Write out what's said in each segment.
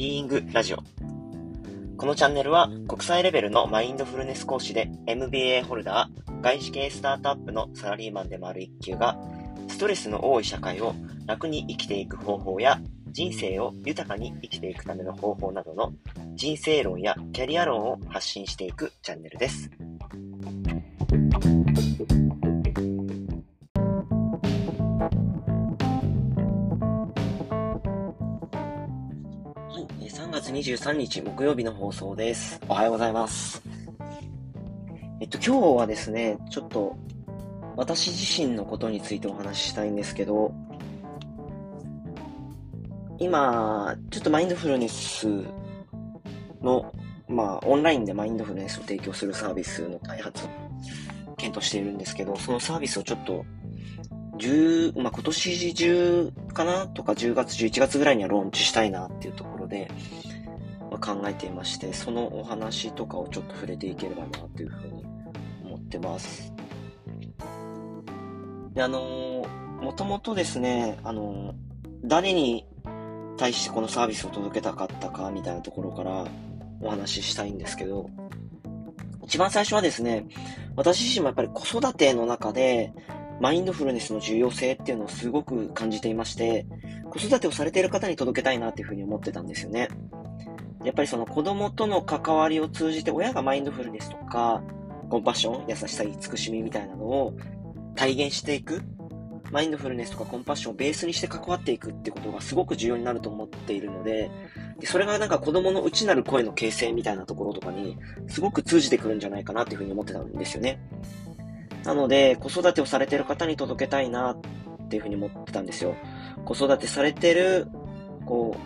ビーイングラジオ。このチャンネルは国際レベルのマインドフルネス講師で MBA ホルダー、外資系スタートアップのサラリーマンでもある一級が、ストレスの多い社会を楽に生きていく方法や、人生を豊かに生きていくための方法などの人生論やキャリア論を発信していくチャンネルです。23日木曜日の放送です。おはようございます。えっと、今日はですね、ちょっと私自身のことについてお話ししたいんですけど、今、ちょっとマインドフルネスの、まあ、オンラインでマインドフルネスを提供するサービスの開発を検討しているんですけど、そのサービスをちょっと、10、まあ、今年中かなとか10月、11月ぐらいにはローンチしたいなっていうところで、考えていまして、そのお話とかをちょっと触れていければなというふうに思ってます。で、あのー、もともとですね、あのー、誰に対してこのサービスを届けたかったかみたいなところからお話ししたいんですけど、一番最初はですね、私自身もやっぱり子育ての中で、マインドフルネスの重要性っていうのをすごく感じていまして、子育てをされている方に届けたいなっていうふうに思ってたんですよね。やっぱりその子供との関わりを通じて親がマインドフルネスとか、コンパッション、優しさ、慈しみみたいなのを体現していく。マインドフルネスとかコンパッションをベースにして関わっていくってことがすごく重要になると思っているので、でそれがなんか子供の内なる声の形成みたいなところとかにすごく通じてくるんじゃないかなっていうふうに思ってたんですよね。なので、子育てをされてる方に届けたいなっていうふうに思ってたんですよ。子育てされてる、こ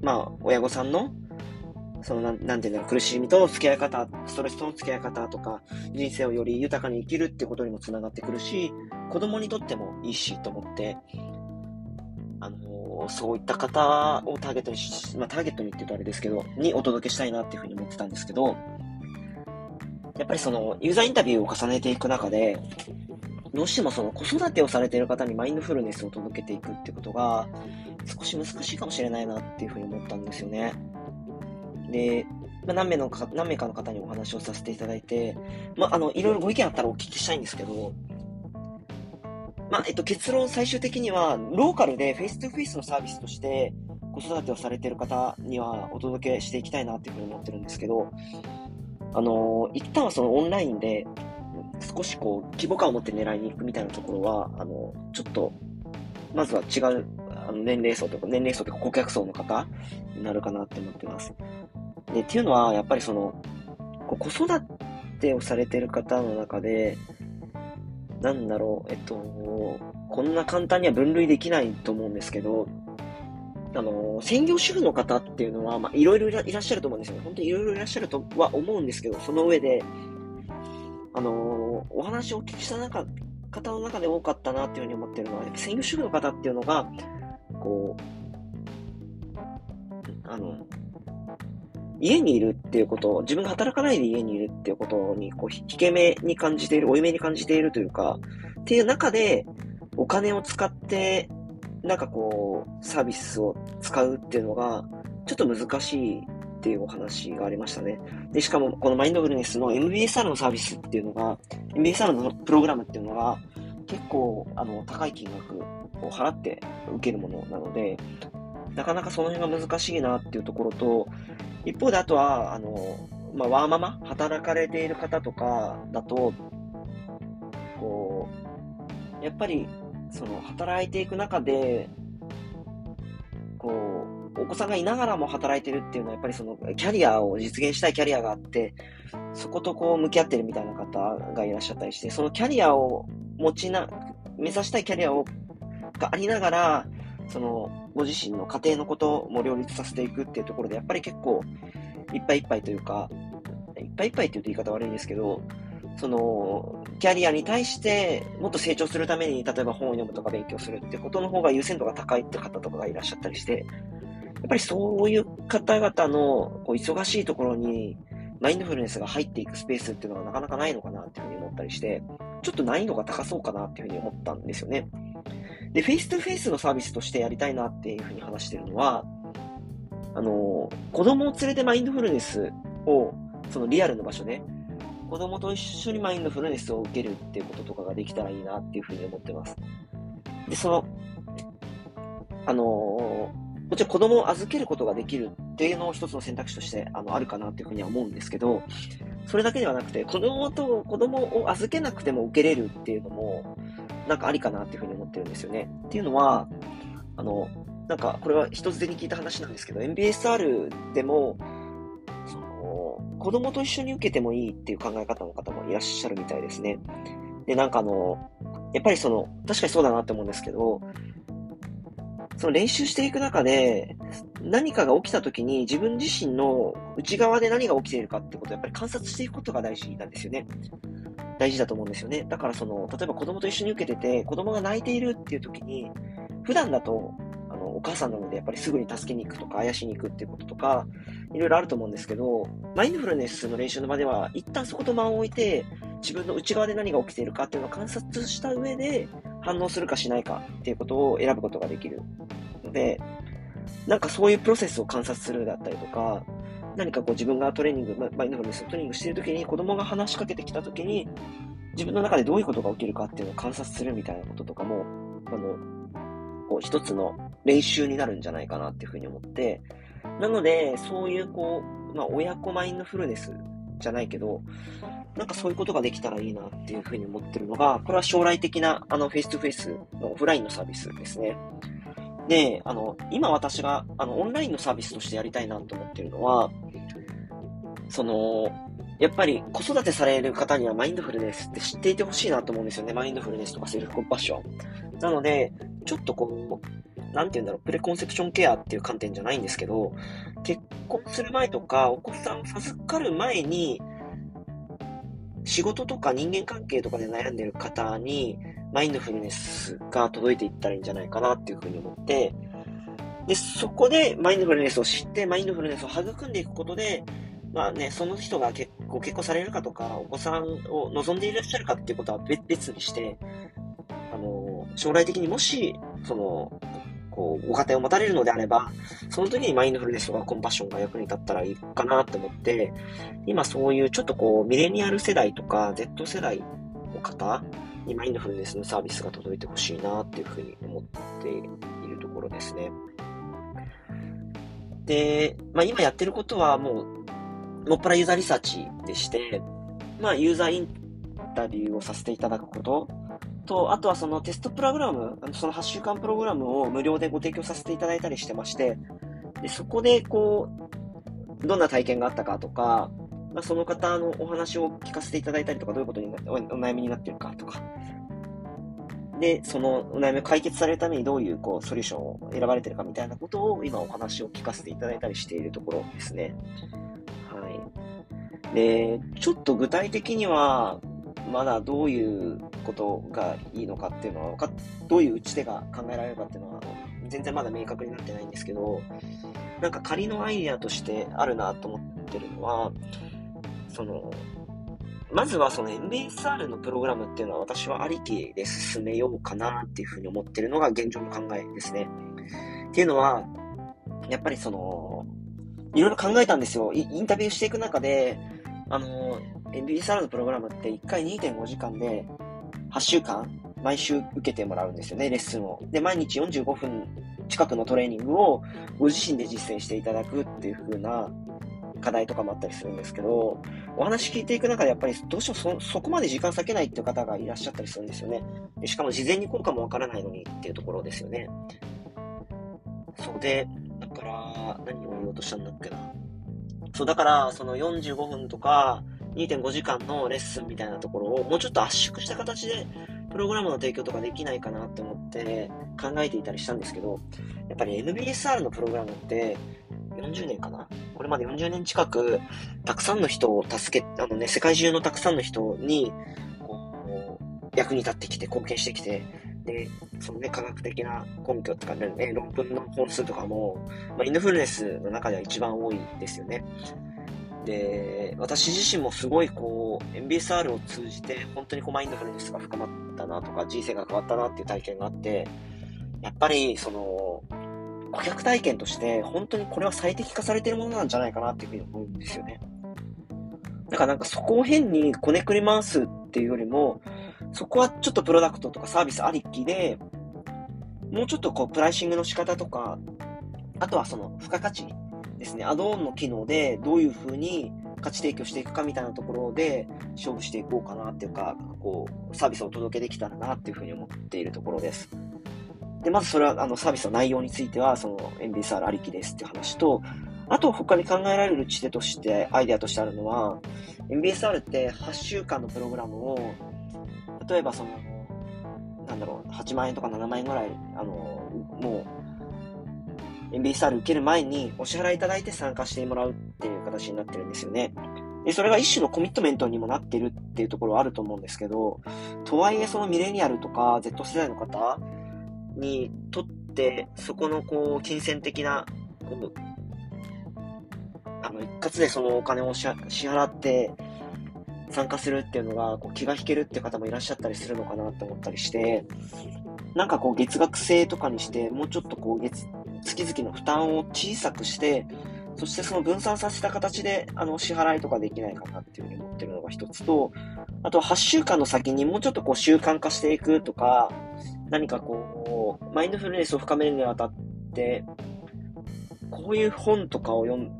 う、まあ、親御さんの、そのなん、なんていうんだろう、苦しみと付き合い方、ストレスとの付き合い方とか、人生をより豊かに生きるってことにもつながってくるし、子供にとってもいいしと思って、あの、そういった方をターゲットにし、まあ、ターゲットにって言うとあれですけど、にお届けしたいなっていうふうに思ってたんですけど、やっぱりその、ユーザーインタビューを重ねていく中で、どうしてもその子育てをされている方にマインドフルネスを届けていくってことが、少し難しいかもしれないなっていうふうに思ったんですよね。で、まあ、何名のか、何名かの方にお話をさせていただいて、まあ、あの、いろいろご意見あったらお聞きしたいんですけど、まあ、えっと、結論最終的には、ローカルで face to face のサービスとして、子育てをされている方にはお届けしていきたいなっていうふうに思ってるんですけど、あの、一旦はそのオンラインで、少しこう、規模感を持って狙いに行くみたいなところは、あの、ちょっと、まずは違う、あの年齢層とか、年齢層とか顧客層の方になるかなって思ってます。で、っていうのは、やっぱりその、子育てをされてる方の中で、なんだろう、えっと、こんな簡単には分類できないと思うんですけど、あの、専業主婦の方っていうのは、まあ、いろいろいらっしゃると思うんですよね。本当にいろいろいらっしゃるとは思うんですけど、その上で、あの、お話をお聞きした中、方の中で多かったなっていうふうに思ってるのは、専業主婦の方っていうのが、こう、あの、家にいるっていうことを、自分が働かないで家にいるっていうことに、こう、引け目に感じている、負い目に感じているというか、っていう中で、お金を使ってなんかこう、サービスを使うっていうのが、ちょっと難しいっていうお話がありましたね。で、しかもこのマインドフルネスの MBSR のサービスっていうのが、MBSR のプログラムっていうのが、結構、あの、高い金額を払って受けるものなので、なかなかその辺が難しいなっていうところと、一方であとは、あの、まあ、ワーママ働かれている方とかだと、こう、やっぱりその働いていく中で、こう、お子さんがいながらも働いてるっていうのは、やっぱりそのキャリアを実現したいキャリアがあって、そことこう向き合ってるみたいな方がいらっしゃったりして、そのキャリアを持ちな、目指したいキャリアをがありながら、そのご自身の家庭のことも両立させていくっていうところで、やっぱり結構いっぱいいっぱいというか、いっぱいいっぱいって言うと言い方悪いんですけど、その、キャリアに対してもっと成長するために、例えば本を読むとか勉強するってことの方が優先度が高いって方とかがいらっしゃったりして、やっぱりそういう方々のこう忙しいところに、マインドフルネスが入っていくスペースっていうのがなかなかないのかなっていうふうに思ったりして、ちょっと難易度が高そうかなっていうふうに思ったんですよね。で、 face to face のサービスとしてやりたいなっていうふうに話してるのは、あの、子供を連れてマインドフルネスを、そのリアルの場所で、子供と一緒にマインドフルネスを受けるっていうこととかができたらいいなっていうふうに思ってます。で、その、あのもちろん子供を預けることができるっていうのを一つの選択肢としてあのあるかなっていうふうには思うんですけど、それだけではなくて、子供と子供を預けなくても受けれるっていうのも、なんかありかなっていうふうに思ってるんですよね。っていうのは、あの、なんかこれは人づてに聞いた話なんですけど、MBSR でも、その、子供と一緒に受けてもいいっていう考え方の方もいらっしゃるみたいですね。で、なんかあの、やっぱりその、確かにそうだなって思うんですけど、その練習していく中で、何かが起きた時に自分自身の内側で何が起きているかってことをやっぱり観察していくことが大事なんですよね。大事だと思うんですよね。だからその、例えば子供と一緒に受けてて、子供が泣いているっていう時に、普段だと、あの、お母さんなのでやっぱりすぐに助けに行くとか、あやしに行くっていうこととか、いろいろあると思うんですけど、マインドフルネスの練習の場では、一旦そこと間を置いて、自分の内側で何が起きているかっていうのを観察した上で、反応するかしないかっていうことを選ぶことができるので、なんかそういうプロセスを観察するだったりとか、何かこう自分がトレーニング、マインドフルネストレーニングしてるときに子供が話しかけてきたときに、自分の中でどういうことが起きるかっていうのを観察するみたいなこととかも、あの、こう一つの練習になるんじゃないかなっていうふうに思って、なので、そういうこう、まあ親子マインドフルネスじゃないけど、なんかそういうことができたらいいなっていうふうに思ってるのが、これは将来的なあの face to face のオフラインのサービスですね。で、あの、今私があのオンラインのサービスとしてやりたいなと思ってるのは、その、やっぱり子育てされる方にはマインドフルネスって知っていてほしいなと思うんですよね。マインドフルネスとかセルフコンパッション。なので、ちょっとこう、なんて言うんだろう、プレコンセプションケアっていう観点じゃないんですけど、結婚する前とか、お子さんを授かる前に、仕事とか人間関係とかで悩んでる方に、マインドフルネスが届いていったらいいんじゃないかなっていうふうに思って、で、そこでマインドフルネスを知って、マインドフルネスを育んでいくことで、まあね、その人が結ご結婚されるかとか、お子さんを望んでいらっしゃるかっていうことは別にして、あの、将来的にもし、その、こう、ご家庭を持たれるのであれば、その時にマインドフルネスとかコンパッションが役に立ったらいいかなと思って、今そういうちょっとこう、ミレニアル世代とか Z 世代の方にマインドフルネスのサービスが届いてほしいなっていうふうに思っているところですね。で、まあ今やってることはもう、もっぱらユーザーリサーチでして、まあユーザーインタビューをさせていただくこと、と、あとはそのテストプログラム、その8週間プログラムを無料でご提供させていただいたりしてまして、でそこでこう、どんな体験があったかとか、まあ、その方のお話を聞かせていただいたりとか、どういうことにお悩みになってるかとか、で、そのお悩みを解決されるためにどういうこうソリューションを選ばれてるかみたいなことを今お話を聞かせていただいたりしているところですね。はい。で、ちょっと具体的には、まだどういうことがいいのかっていうのは、どういう打ち手が考えられるかっていうのは、全然まだ明確になってないんですけど、なんか仮のアイデアとしてあるなと思ってるのは、その、まずはその MBSR のプログラムっていうのは私はありきで進めようかなっていうふうに思ってるのが現状の考えですね。っていうのは、やっぱりその、いろいろ考えたんですよ。インタビューしていく中で、あの、MBSR のプログラムって1回2.5時間で8週間毎週受けてもらうんですよね、レッスンを。で、毎日45分近くのトレーニングをご自身で実践していただくっていう風な課題とかもあったりするんですけど、お話聞いていく中でやっぱりどうしてもそそこまで時間割けないっていう方がいらっしゃったりするんですよね。でしかも事前に効果もわからないのにっていうところですよね。そうで、だから、何を言おうとしたんだっけな。そう、だから、その45分とか、2.5時間のレッスンみたいなところをもうちょっと圧縮した形でプログラムの提供とかできないかなって思って考えていたりしたんですけど、やっぱり MBSR のプログラムって40年かな？これまで40年近くたくさんの人を助け、あのね、世界中のたくさんの人にこう役に立ってきて貢献してきて、で、そのね、科学的な根拠とかね、論文の本数とかも、まあ、インドフルネスの中では一番多いですよね。で、私自身もすごいこう、MBSR を通じて、本当にこうマインドフルネスが深まったなとか、人生が変わったなっていう体験があって、やっぱり、その、顧客体験として本当にこれは最適化されてるものなんじゃないかなっていうふうに思うんですよね。だからなんかそこを変にこねくり回すっていうよりも、そこはちょっとプロダクトとかサービスありきで、もうちょっとこうプライシングの仕方とか、あとはその付加価値ですね、アドオンの機能でどういうふうに価値提供していくかみたいなところで勝負していこうかなっていうか、こう、サービスをお届けできたらなっていうふうに思っているところです。で、まずそれは、あの、サービスの内容については、その、MBSR ありきですっていう話と、あと他に考えられる知恵として、アイデアとしてあるのは、MBSR って8週間のプログラムを、例えばその、なんだろう、8万円とか7万円ぐらい、あの、もう、MBSR 受ける前にお支払いいただいて参加してもらうっていう形になってるんですよね。で、それが一種のコミットメントにもなってるっていうところはあると思うんですけど、とはいえそのミレニアルとか Z 世代の方にとって、そこのこう、金銭的な、こう、あの、一括でそのお金を支払って参加するっていうのが、こう気が引けるって方もいらっしゃったりするのかなって思ったりして、なんかこう月額制とかにして、もうちょっとこう月、月々の負担を小さくして、そしてその分散させた形で、あの、支払いとかできないかなっていうふうに思ってるのが一つと、あとは8週間の先にもうちょっとこう習慣化していくとか、何かこう、マインドフルネスを深めるにあたって、こういう本とかを読ん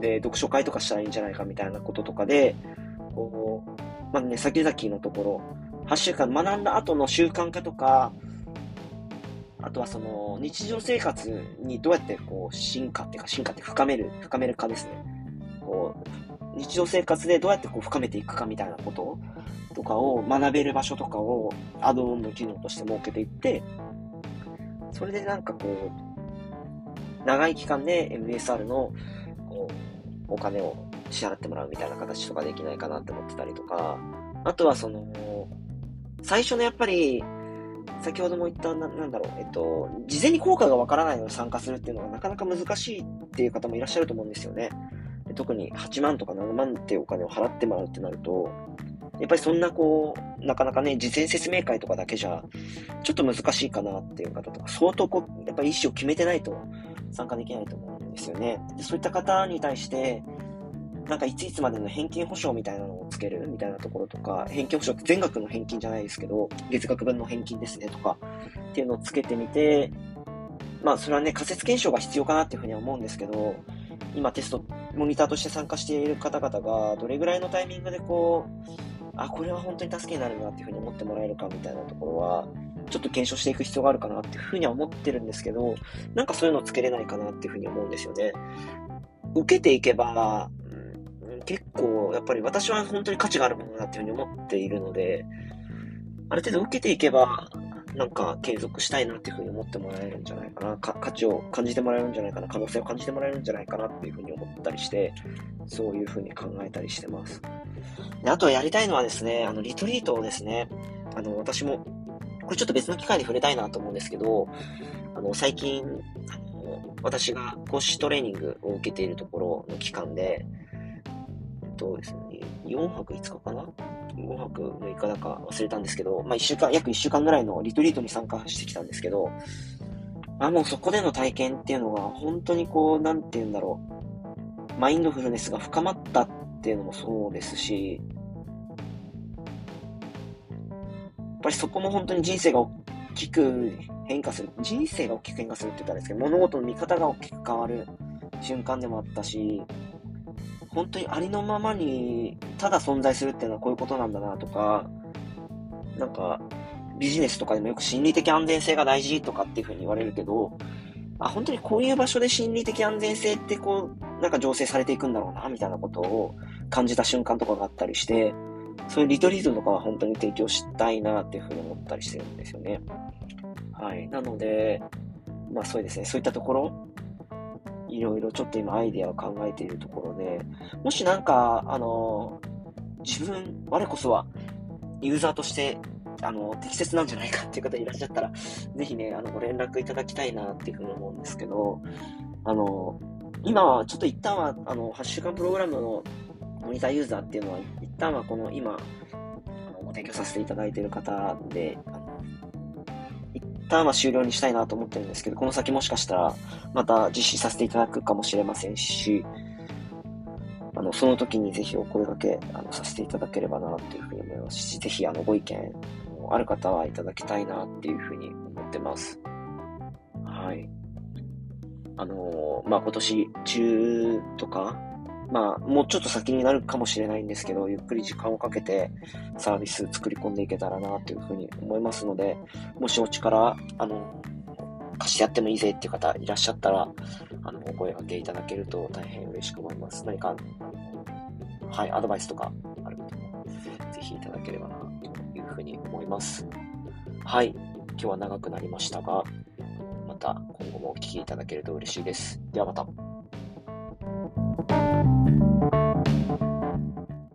で、読書会とかしたらいいんじゃないかみたいなこととかで、こう、まあね、先々のところ、8週間学んだ後の習慣化とか、あとはその日常生活にどうやってこう進化っていうか進化って深める、深めるかですね。こう、日常生活でどうやってこう深めていくかみたいなこととかを学べる場所とかをアドオンの機能として設けていって、それでなんかこう、長い期間で MSR のこうお金を支払ってもらうみたいな形とかできないかなって思ってたりとか、あとはその、最初のやっぱり、先ほども言ったな、なんだろう、えっと、事前に効果がわからないのに参加するっていうのがなかなか難しいっていう方もいらっしゃると思うんですよね。特に8万とか7万っていうお金を払ってもらうってなると、やっぱりそんなこう、なかなかね、事前説明会とかだけじゃ、ちょっと難しいかなっていう方とか、相当こう、やっぱり意思を決めてないと参加できないと思うんですよね。でそういった方に対して、なんかいついつまでの返金保証みたいなのをつけるみたいなところとか、返金保証って全額の返金じゃないですけど、月額分の返金ですねとか、っていうのをつけてみて、まあそれはね、仮説検証が必要かなっていうふうには思うんですけど、今テスト、モニターとして参加している方々が、どれぐらいのタイミングでこう、あ、これは本当に助けになるなっていうふうに思ってもらえるかみたいなところは、ちょっと検証していく必要があるかなっていうふうには思ってるんですけど、なんかそういうのつけれないかなっていうふうに思うんですよね。受けていけば、うん結構、やっぱり私は本当に価値があるものだっていうふうに思っているので、ある程度受けていけば、なんか継続したいなっていうふうに思ってもらえるんじゃないかな。価値を感じてもらえるんじゃないかな。可能性を感じてもらえるんじゃないかなっていうふうに思ったりして、そういうふうに考えたりしてます。であとやりたいのはですね、あの、リトリートをですね、あの、私も、これちょっと別の機会に触れたいなと思うんですけど、あの、最近、あの、私が講師トレーニングを受けているところの期間で、とですね、4泊5日かな？?5 泊6日だか忘れたんですけど、まあ1週間、約1週間ぐらいのリトリートに参加してきたんですけど、あ、もうそこでの体験っていうのが、本当にこう、なんて言うんだろう、マインドフルネスが深まったっていうのもそうですし、やっぱりそこも本当に人生が大きく変化する、人生が大きく変化するって言ったらですけど、物事の見方が大きく変わる瞬間でもあったし、本当にありのままに、ただ存在するっていうのはこういうことなんだなとか、なんか、ビジネスとかでもよく心理的安全性が大事とかっていうふうに言われるけど、あ、本当にこういう場所で心理的安全性ってこう、なんか醸成されていくんだろうな、みたいなことを感じた瞬間とかがあったりして、そういうリトリートとかは本当に提供したいなっていうふうに思ったりしてるんですよね。はい。なので、まあそうですね、そういったところいろいろちょっと今アイデアを考えているところで、もしなんか、あの、自分、我こそはユーザーとして、あの、適切なんじゃないかっていう方いらっしゃったら、ぜひね、あの、ご連絡いただきたいなっていうふうに思うんですけど、あの、今は、ちょっと一旦は、あの、8週間プログラムのモニターユーザーっていうのは、一旦はこの今、あのご提供させていただいている方で、あの一旦は終了にしたいなと思ってるんですけど、この先もしかしたらまた実施させていただくかもしれませんし、の、その時にぜひお声掛け、あの、させていただければな、というふうに思いますし、ぜひ、あの、ご意見、ある方はいただきたいな、っていうふうに思ってます。はい。あのまあ、今年中とか、まあ、もうちょっと先になるかもしれないんですけど、ゆっくり時間をかけてサービス作り込んでいけたらな、というふうに思いますので、もしお力、あの、貸してやってもいいぜっていう方いらっしゃったら、あの、お声掛けいただけると大変嬉しく思います。何か、はい、アドバイスとかあると、ぜひいただければな、というふうに思います。はい、今日は長くなりましたが、また今後もお聞きいただけると嬉しいです。ではまた。